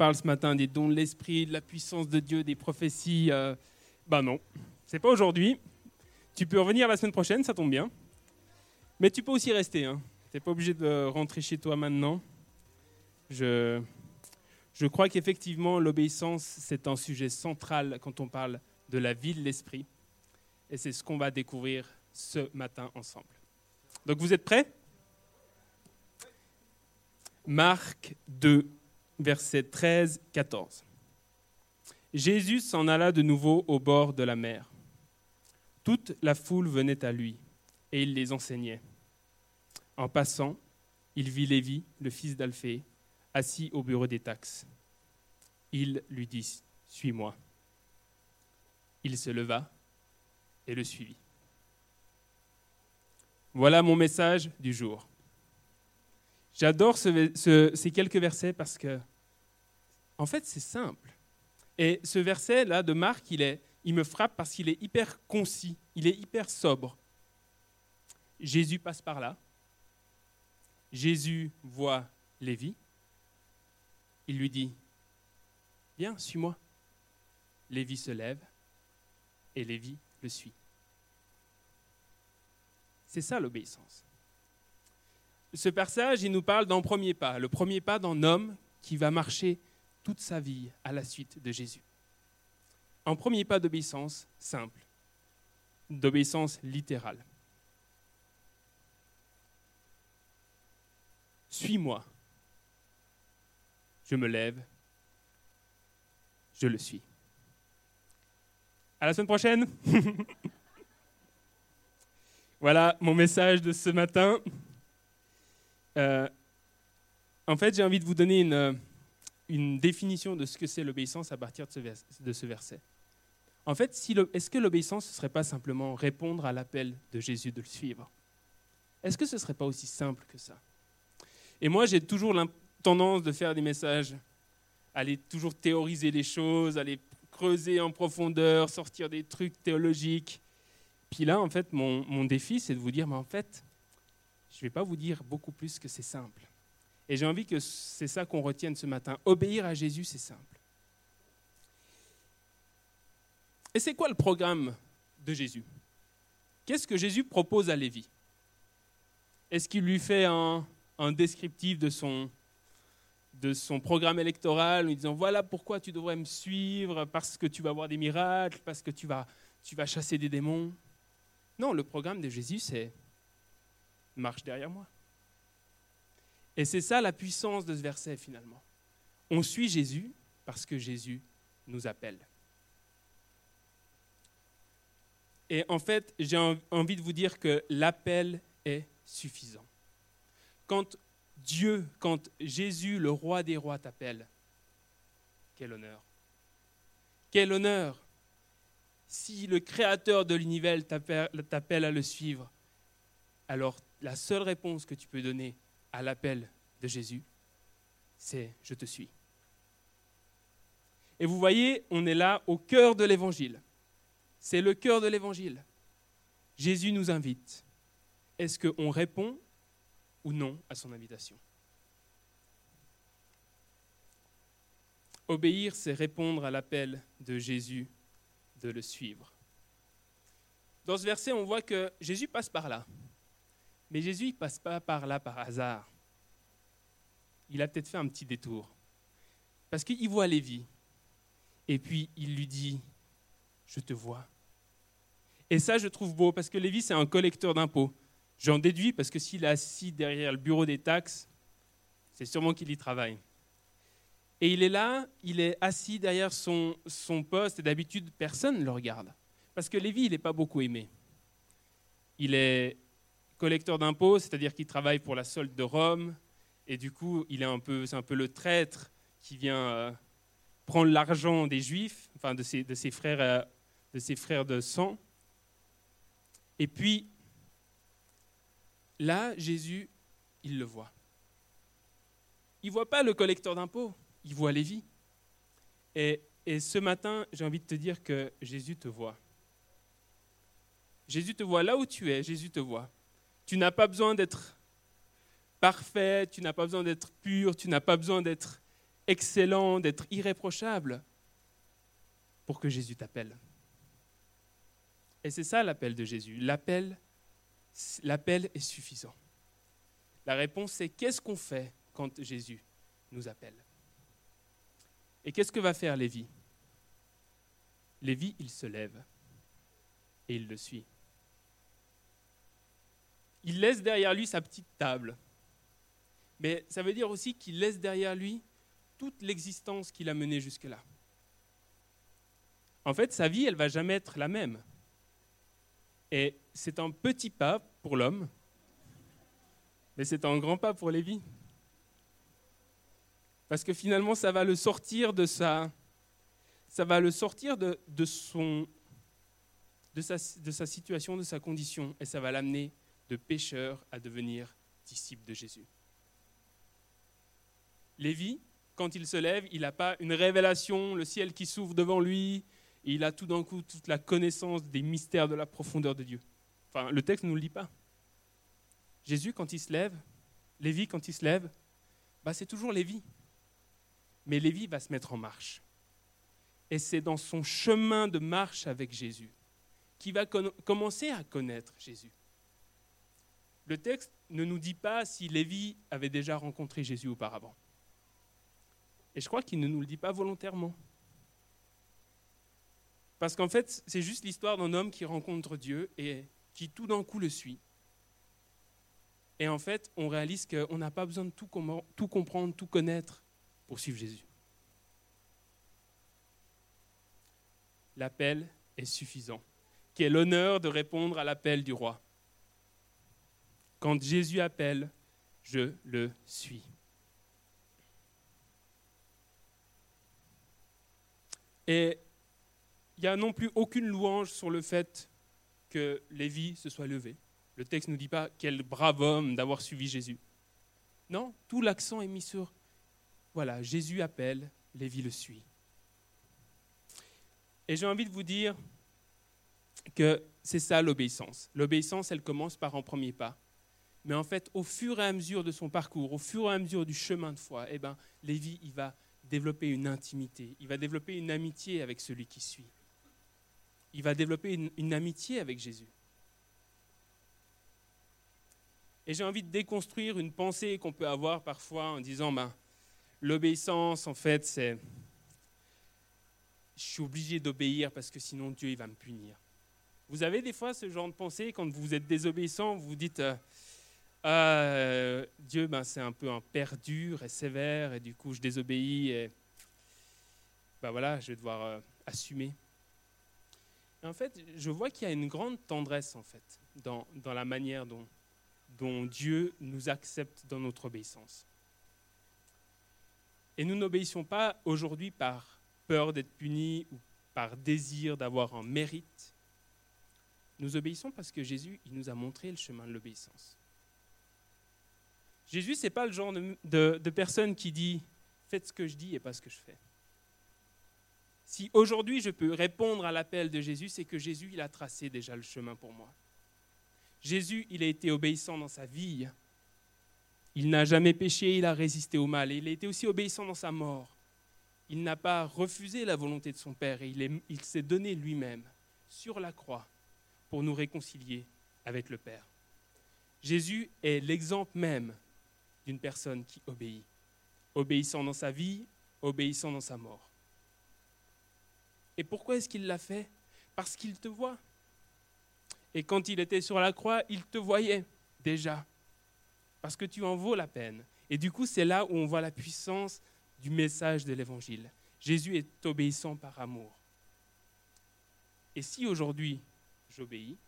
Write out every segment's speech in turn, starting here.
parle ce matin des dons de l'esprit, de la puissance de Dieu, des prophéties. Euh, ben non, c'est pas aujourd'hui. Tu peux revenir la semaine prochaine, ça tombe bien. Mais tu peux aussi rester. Hein. Tu n'es pas obligé de rentrer chez toi maintenant. Je, je crois qu'effectivement, l'obéissance, c'est un sujet central quand on parle de la vie de l'esprit. Et c'est ce qu'on va découvrir ce matin ensemble. Donc vous êtes prêts? Marc 2, versets 13, 14. Jésus s'en alla de nouveau au bord de la mer. Toute la foule venait à lui, et il les enseignait. En passant, il vit Lévi, le fils d'Alphée, assis au bureau des taxes. Il lui dit, Suis-moi. Il se leva et le suivit. Voilà mon message du jour. J'adore ces quelques versets parce que, en fait, c'est simple. Et ce verset-là de Marc, il, est, il me frappe parce qu'il est hyper concis, il est hyper sobre. Jésus passe par là. Jésus voit Lévi. Il lui dit, viens, suis-moi. Lévi se lève et Lévi le suit. C'est ça l'obéissance ce passage, il nous parle d'un premier pas, le premier pas d'un homme qui va marcher toute sa vie à la suite de Jésus. Un premier pas d'obéissance simple, d'obéissance littérale. Suis-moi. Je me lève. Je le suis. À la semaine prochaine. voilà mon message de ce matin. Euh, en fait, j'ai envie de vous donner une, une, définition de ce que c'est l'obéissance à partir de ce, ce verset. En fait, est-ce que l'obéissance, ne serait pas simplement répondre à l'appel de Jésus de le suivre? Est-ce que ce ne serait pas aussi simple que ça? Et moi, j'ai toujours la tendance de faire des messages, aller toujours théoriser les choses, aller creuser en profondeur, sortir des trucs théologiques. Puis là, en fait, mon, mon défi, c'est de vous dire, mais en fait, je ne vais pas vous dire beaucoup plus que c'est simple. Et j'ai envie que c'est ça qu'on retienne ce matin. Obéir à Jésus, c'est simple. Et c'est quoi le programme de Jésus? Qu'est-ce que Jésus propose à Lévi? Est-ce qu'il lui fait un, descriptif de son, de son programme électoral en lui disant voilà pourquoi tu devrais me suivre, parce que tu vas voir des miracles, parce que tu vas, tu vas chasser des démons? Non, le programme de Jésus, c'est marche derrière moi. Et c'est ça la puissance de ce verset finalement. On suit Jésus parce que Jésus nous appelle. Et en fait, j'ai envie de vous dire que l'appel est suffisant. Quand Dieu, quand Jésus, le roi des rois, t'appelle, quel honneur. Quel honneur si le créateur de l'univers t'appelle à le suivre. Alors la seule réponse que tu peux donner à l'appel de Jésus, c'est je te suis. Et vous voyez, on est là au cœur de l'évangile. C'est le cœur de l'évangile. Jésus nous invite. Est-ce qu'on répond ou non à son invitation? Obéir, c'est répondre à l'appel de Jésus de le suivre. Dans ce verset, on voit que Jésus passe par là. Mais Jésus ne passe pas par là par hasard. Il a peut-être fait un petit détour. Parce qu'il voit Lévi. Et puis il lui dit, je te vois. Et ça, je trouve beau, parce que Lévi, c'est un collecteur d'impôts. J'en déduis parce que s'il est assis derrière le bureau des taxes, c'est sûrement qu'il y travaille. Et il est là, il est assis derrière son, son poste, et d'habitude, personne ne le regarde. Parce que Lévi, il n'est pas beaucoup aimé. Il est collecteur d'impôts, c'est-à-dire qu'il travaille pour la solde de Rome, et du coup, il est un peu, c'est un peu le traître qui vient euh, prendre l'argent des Juifs, enfin de ses, frères, euh, de ses frères de sang. Et puis, là, Jésus, il le voit. Il voit pas le collecteur d'impôts, il voit Lévi. Et, et ce matin, j'ai envie de te dire que Jésus te voit. Jésus te voit là où tu es, Jésus te voit. Tu n'as pas besoin d'être parfait, tu n'as pas besoin d'être pur, tu n'as pas besoin d'être excellent, d'être irréprochable pour que Jésus t'appelle. Et c'est ça l'appel de Jésus. L'appel, est suffisant. La réponse c'est qu'est-ce qu'on fait quand Jésus nous appelle? Et qu'est-ce que va faire Lévi? Lévi, il se lève et il le suit. Il laisse derrière lui sa petite table. Mais ça veut dire aussi qu'il laisse derrière lui toute l'existence qu'il a menée jusque-là. En fait, sa vie, elle va jamais être la même. Et c'est un petit pas pour l'homme, mais c'est un grand pas pour Lévi. Parce que finalement, ça va le sortir de sa, ça va le sortir de sa situation, de sa condition, et ça va l'amener de pécheur à devenir disciple de Jésus. Lévi, quand il se lève, il n'a pas une révélation, le ciel qui s'ouvre devant lui, il a tout d'un coup toute la connaissance des mystères de la profondeur de Dieu. Enfin, le texte ne nous le dit pas. Jésus, quand il se lève, Lévi, quand il se lève, bah, c'est toujours Lévi. Mais Lévi va se mettre en marche. Et c'est dans son chemin de marche avec Jésus qu'il va commencer à connaître Jésus. Le texte ne nous dit pas si Lévi avait déjà rencontré Jésus auparavant. Et je crois qu'il ne nous le dit pas volontairement. Parce qu'en fait, c'est juste l'histoire d'un homme qui rencontre Dieu et qui tout d'un coup le suit. Et en fait, on réalise qu'on n'a pas besoin de tout, comprendre, tout connaître pour suivre Jésus. L'appel est suffisant. Quel honneur de répondre à l'appel du roi. Quand Jésus appelle, je le suis. Et il n'y a non plus aucune louange sur le fait que Lévi se soit levé. Le texte ne nous dit pas quel brave homme d'avoir suivi Jésus. Non, tout l'accent est mis sur, voilà, Jésus appelle, Lévi le suit. Et j'ai envie de vous dire que c'est ça l'obéissance. L'obéissance, elle commence par un premier pas. Mais en fait, au fur et à mesure de son parcours, au fur et à mesure du chemin de foi, eh ben, Lévi, il va développer une intimité, il va développer une amitié avec celui qui suit il va développer une, amitié avec Jésus. Et j'ai envie de déconstruire une pensée qu'on peut avoir parfois en disant, ben, l'obéissance, en fait, c'est... Je suis obligé d'obéir parce que sinon Dieu, il va me punir. Vous avez des fois ce genre de pensée quand vous êtes désobéissant, vous vous dites, euh, ah, Dieu, ben, c'est un peu un père dur et sévère, et du coup, je désobéis, et ben voilà, je vais devoir euh, assumer en fait, je vois qu'il y a une grande tendresse en fait dans, la manière dont, dont Dieu nous accepte dans notre obéissance. Et nous n'obéissons pas aujourd'hui par peur d'être punis ou par désir d'avoir un mérite. Nous obéissons parce que Jésus il nous a montré le chemin de l'obéissance. Jésus, ce n'est pas le genre de, de, personne qui dit faites ce que je dis et pas ce que je fais. Si aujourd'hui je peux répondre à l'appel de Jésus, c'est que Jésus, il a tracé déjà le chemin pour moi. Jésus, il a été obéissant dans sa vie. Il n'a jamais péché, il a résisté au mal. Et il a été aussi obéissant dans sa mort. Il n'a pas refusé la volonté de son Père et il s'est donné lui-même sur la croix pour nous réconcilier avec le Père. Jésus est l'exemple même d'une personne qui obéit, obéissant dans sa vie, obéissant dans sa mort. Et pourquoi est-ce qu'il l'a fait? Parce qu'il te voit. Et quand il était sur la croix, il te voyait déjà. Parce que tu en vaux la peine. Et du coup, c'est là où on voit la puissance du message de l'Évangile. Jésus est obéissant par amour. Et si aujourd'hui j'obéis,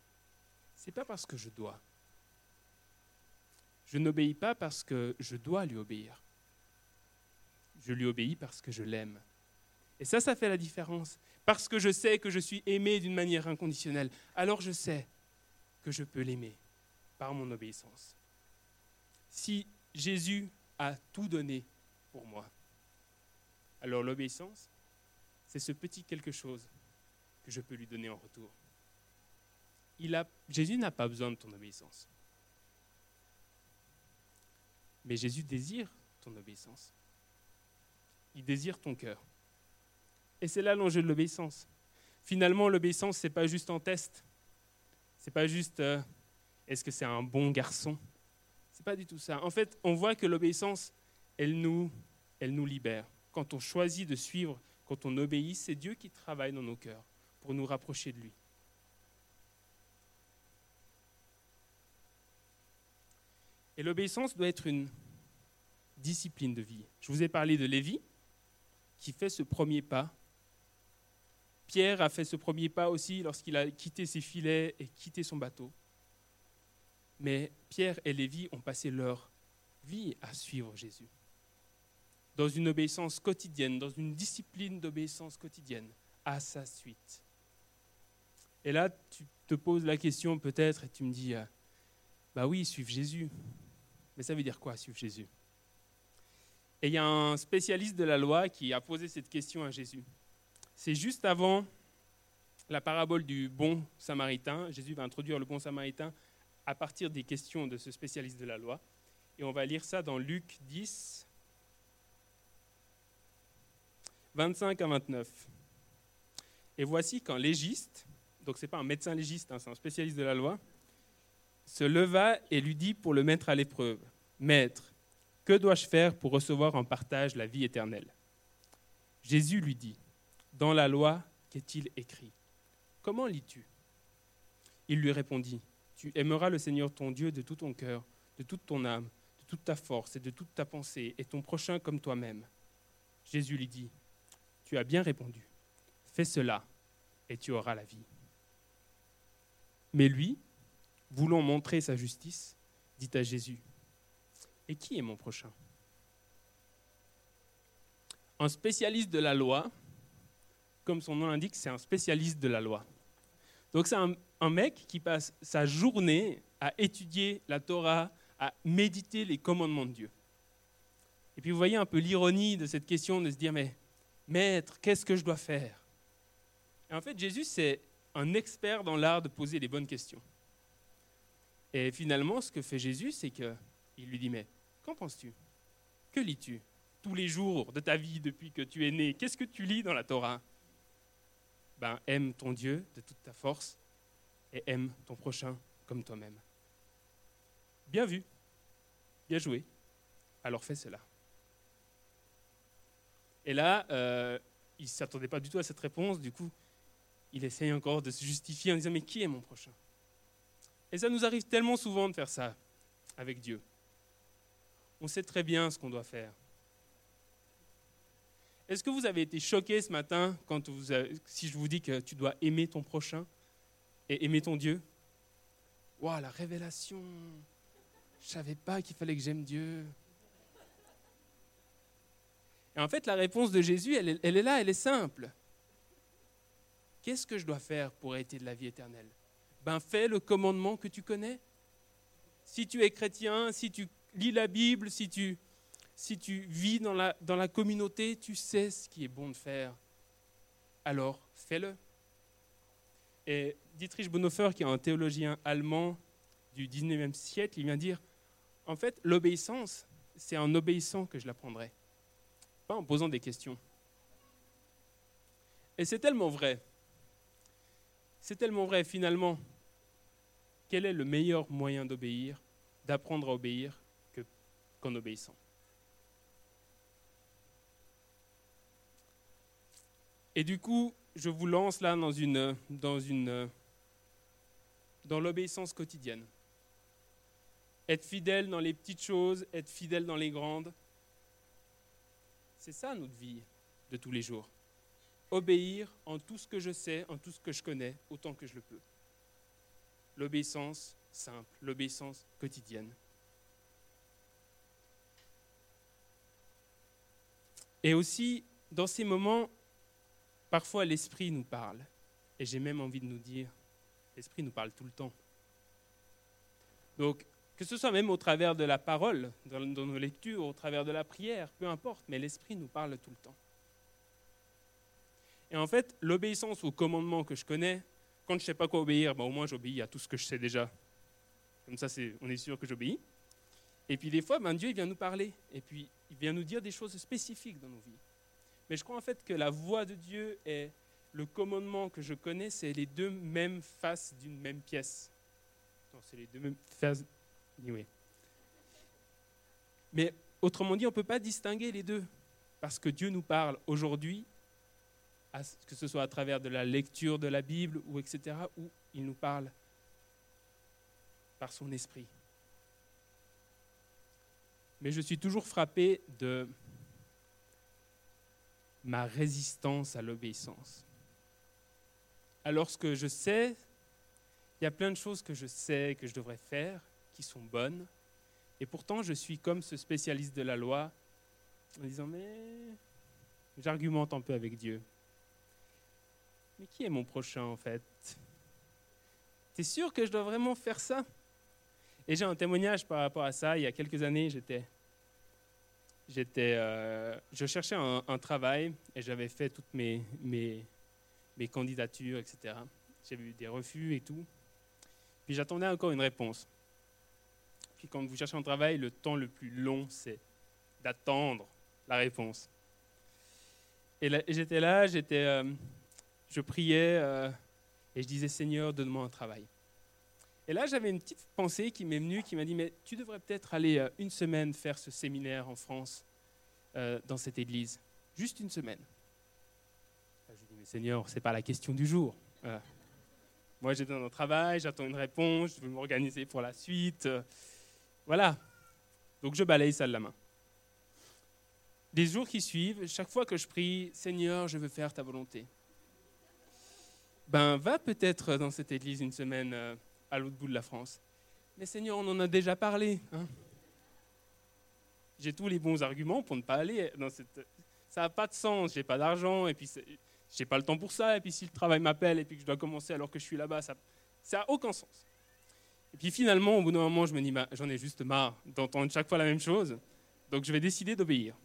c'est pas parce que je dois. Je n'obéis pas parce que je dois lui obéir. Je lui obéis parce que je l'aime. Et ça, ça fait la différence parce que je sais que je suis aimé d'une manière inconditionnelle, alors je sais que je peux l'aimer par mon obéissance. Si Jésus a tout donné pour moi, alors l'obéissance, c'est ce petit quelque chose que je peux lui donner en retour. Il Jésus n'a pas besoin de ton obéissance. Mais Jésus désire ton obéissance. il désire ton cœur. Et c'est là l'enjeu de l'obéissance. Finalement, l'obéissance, ce n'est pas juste un test. Ce n'est pas juste euh, est-ce que c'est un bon garçon? Ce n'est pas du tout ça. En fait, on voit que l'obéissance, elle nous, elle nous libère. Quand on choisit de suivre, quand on obéit, c'est Dieu qui travaille dans nos cœurs pour nous rapprocher de lui. Et l'obéissance doit être une discipline de vie. Je vous ai parlé de Lévi, qui fait ce premier pas. Pierre a fait ce premier pas aussi lorsqu'il a quitté ses filets et quitté son bateau. Mais Pierre et Lévi ont passé leur vie à suivre Jésus. Dans une obéissance quotidienne, dans une discipline d'obéissance quotidienne, à sa suite. Et là, tu te poses la question peut-être et tu me dis, euh, bah oui, suivre Jésus. Mais ça veut dire quoi, suivre Jésus? Et il y a un spécialiste de la loi qui a posé cette question à Jésus. C'est juste avant la parabole du bon samaritain. Jésus va introduire le bon samaritain à partir des questions de ce spécialiste de la loi. Et on va lire ça dans Luc 10, 25 à 29. Et voici quand légiste, donc ce n'est pas un médecin légiste, hein, c'est un spécialiste de la loi, se leva et lui dit pour le mettre à l'épreuve, Maître, que dois-je faire pour recevoir en partage la vie éternelle? Jésus lui dit, Dans la loi, qu'est-il écrit? Comment lis-tu? Il lui répondit, Tu aimeras le Seigneur ton Dieu de tout ton cœur, de toute ton âme, de toute ta force et de toute ta pensée, et ton prochain comme toi-même. Jésus lui dit, Tu as bien répondu, fais cela, et tu auras la vie. Mais lui, voulant montrer sa justice, dit à Jésus, Et qui est mon prochain? Un spécialiste de la loi, comme son nom l'indique, c'est un spécialiste de la loi. Donc c'est un, mec qui passe sa journée à étudier la Torah, à méditer les commandements de Dieu. Et puis vous voyez un peu l'ironie de cette question de se dire, mais maître, qu'est-ce que je dois faire? En fait, Jésus, c'est un expert dans l'art de poser les bonnes questions. Et finalement, ce que fait Jésus, c'est qu'il lui dit, mais qu'en penses-tu? Que lis-tu? Tous les jours de ta vie depuis que tu es né Qu'est-ce que tu lis dans la Torah? Ben, aime ton Dieu de toute ta force et aime ton prochain comme toi-même. Bien vu, bien joué. Alors fais cela. Et là, euh, il ne s'attendait pas du tout à cette réponse, du coup, il essaye encore de se justifier en disant, mais qui est mon prochain? Et ça nous arrive tellement souvent de faire ça avec Dieu. On sait très bien ce qu'on doit faire. Est-ce que vous avez été choqué ce matin quand vous si je vous dis que tu dois aimer ton prochain et aimer ton Dieu? Waouh, la révélation Je savais pas qu'il fallait que j'aime Dieu. Et en fait, la réponse de Jésus, elle, elle est là, elle est simple. Qu'est-ce que je dois faire pour hériter de la vie éternelle? Ben fais le commandement que tu connais. Si tu es chrétien, si tu lis la Bible, si tu, vis dans la, dans la communauté, tu sais ce qui est bon de faire. Alors fais-le. Et Dietrich Bonhoeffer, qui est un théologien allemand du 19e siècle, il vient dire, en fait, l'obéissance, c'est en obéissant que je l'apprendrai, pas en posant des questions. Et c'est tellement vrai. C'est tellement vrai finalement quel est le meilleur moyen d'obéir, d'apprendre à obéir qu'en obéissant? Et du coup, je vous lance là dans une dans une dans l'obéissance quotidienne. Être fidèle dans les petites choses, être fidèle dans les grandes. C'est ça notre vie de tous les jours. Obéir en tout ce que je sais, en tout ce que je connais, autant que je le peux l'obéissance simple, l'obéissance quotidienne. Et aussi, dans ces moments, parfois l'Esprit nous parle. Et j'ai même envie de nous dire, l'Esprit nous parle tout le temps. Donc, que ce soit même au travers de la parole, dans, nos lectures, au travers de la prière, peu importe, mais l'Esprit nous parle tout le temps. Et en fait, l'obéissance au commandement que je connais, quand je ne sais pas quoi obéir, ben, au moins j'obéis à tout ce que je sais déjà. Comme ça, on est sûr que j'obéis. Et puis des fois, ben, Dieu il vient nous parler. Et puis il vient nous dire des choses spécifiques dans nos vies. Mais je crois en fait que la voix de Dieu et le commandement que je connais, c'est les deux mêmes faces d'une même pièce. C'est les deux mêmes faces. Anyway. Mais autrement dit, on ne peut pas distinguer les deux. Parce que Dieu nous parle aujourd'hui, que ce soit à travers de la lecture de la Bible ou etc., où il nous parle par son esprit. Mais je suis toujours frappé de ma résistance à l'obéissance. Alors que je sais, il y a plein de choses que je sais que je devrais faire, qui sont bonnes, et pourtant je suis comme ce spécialiste de la loi, en disant, mais j'argumente un peu avec Dieu. Mais qui est mon prochain en fait? T'es sûr que je dois vraiment faire ça? Et j'ai un témoignage par rapport à ça. Il y a quelques années, j'étais, j'étais, euh, je cherchais un, travail et j'avais fait toutes mes, mes, mes candidatures, etc. J'avais eu des refus et tout. Puis j'attendais encore une réponse. Puis quand vous cherchez un travail, le temps le plus long, c'est d'attendre la réponse. Et, j'étais là, j'étais, euh, je priais euh, et je disais Seigneur, donne-moi un travail. Et là, j'avais une petite pensée qui m'est venue, qui m'a dit mais tu devrais peut-être aller euh, une semaine faire ce séminaire en France dans cette église, juste une semaine. je lui dis mais Seigneur, c'est pas la question du jour. Moi, j'ai dans un travail, j'attends une réponse, je veux m'organiser pour la suite. Voilà. Donc je balaye ça de la main les jours qui suivent, chaque fois que je prie, Seigneur, je veux faire ta volonté. Ben, va peut-être dans cette église une semaine euh, à l'autre bout de la France. Mais Seigneur, on en a déjà parlé. Hein. J'ai tous les bons arguments pour ne pas aller dans cette. Ça n'a pas de sens. J'ai pas d'argent et puis j'ai pas le temps pour ça. Et puis si le travail m'appelle et puis que je dois commencer alors que je suis là-bas, ça n'a aucun sens. Et puis finalement, au bout d'un moment, je me dis, bah, j'en ai juste marre d'entendre chaque fois la même chose. Donc je vais décider d'obéir.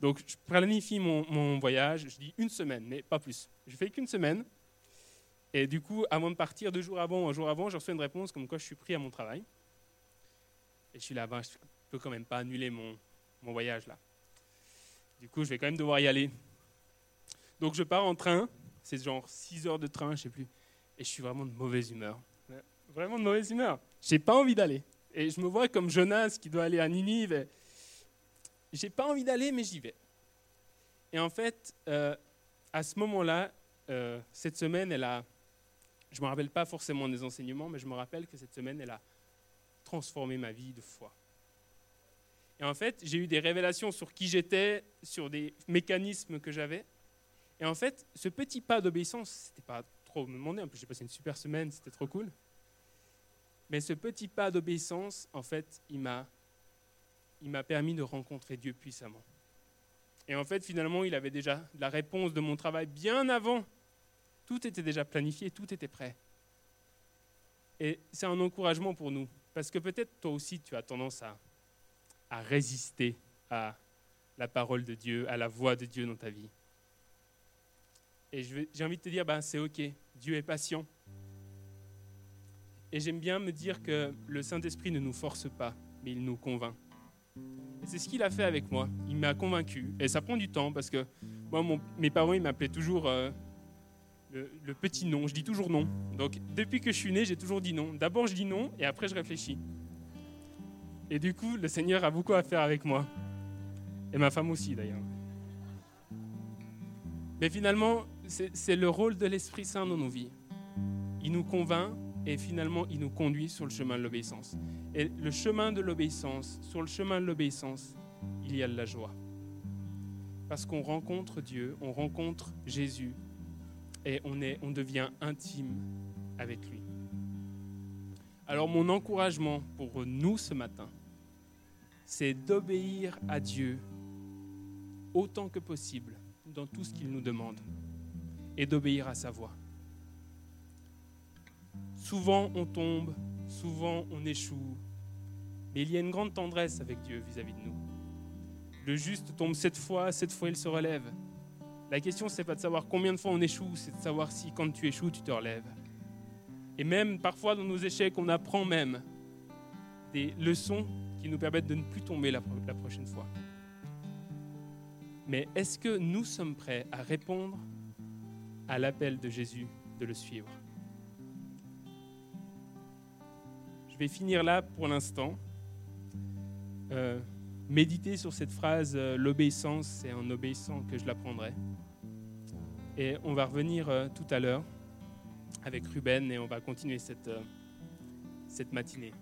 Donc je planifie mon, voyage, je dis une semaine, mais pas plus. Je fais qu'une semaine. Et du coup, avant de partir, deux jours avant, un jour avant, je reçois une réponse comme quoi je suis pris à mon travail. Et je suis là-bas, je ne peux quand même pas annuler mon, mon voyage là. Du coup, je vais quand même devoir y aller. Donc je pars en train, c'est genre 6 heures de train, je sais plus. Et je suis vraiment de mauvaise humeur. Vraiment de mauvaise humeur. J'ai pas envie d'aller. Et je me vois comme Jonas qui doit aller à Ninive j'ai pas envie d'aller, mais j'y vais. Et en fait, euh, à ce moment-là, euh, cette semaine, elle a, je ne me rappelle pas forcément des enseignements, mais je me rappelle que cette semaine, elle a transformé ma vie de foi. Et en fait, j'ai eu des révélations sur qui j'étais, sur des mécanismes que j'avais. Et en fait, ce petit pas d'obéissance, c'était pas trop me demander. En plus, j'ai passé une super semaine, c'était trop cool. Mais ce petit pas d'obéissance, en fait, il m'a permis de rencontrer Dieu puissamment. Et en fait, finalement, il avait déjà la réponse de mon travail bien avant. Tout était déjà planifié, tout était prêt. Et c'est un encouragement pour nous, parce que peut-être toi aussi, tu as tendance à, résister à la parole de Dieu, à la voix de Dieu dans ta vie. Et j'ai envie de te dire, ben, c'est OK, Dieu est patient. Et j'aime bien me dire que le Saint-Esprit ne nous force pas, mais il nous convainc. Et c'est ce qu'il a fait avec moi. Il m'a convaincu. Et ça prend du temps parce que moi, mes parents, ils m'appelaient toujours euh, le, petit non. Je dis toujours non. Donc depuis que je suis né, j'ai toujours dit non. D'abord, je dis non et après, je réfléchis. Et du coup, le Seigneur a beaucoup à faire avec moi. Et ma femme aussi, d'ailleurs. Mais finalement, c'est le rôle de l'Esprit Saint dans nos vies. Il nous convainc et finalement il nous conduit sur le chemin de l'obéissance. Et le chemin de l'obéissance, sur le chemin de l'obéissance, il y a de la joie. Parce qu'on rencontre Dieu, on rencontre Jésus et on, devient intime avec lui. Alors mon encouragement pour nous ce matin, c'est d'obéir à Dieu autant que possible dans tout ce qu'il nous demande et d'obéir à sa voix. Souvent on tombe, souvent on échoue, mais il y a une grande tendresse avec Dieu vis-à-vis de nous. Le juste tombe sept fois, sept fois il se relève. La question, c'est pas de savoir combien de fois on échoue, c'est de savoir si quand tu échoues, tu te relèves. Et même parfois dans nos échecs, on apprend même des leçons qui nous permettent de ne plus tomber la, prochaine fois. Mais est-ce que nous sommes prêts à répondre à l'appel de Jésus de le suivre? Je vais finir là pour l'instant. Euh, méditer sur cette phrase, euh, l'obéissance, c'est en obéissant que je l'apprendrai. Et on va revenir euh, tout à l'heure avec Ruben et on va continuer cette, cette matinée.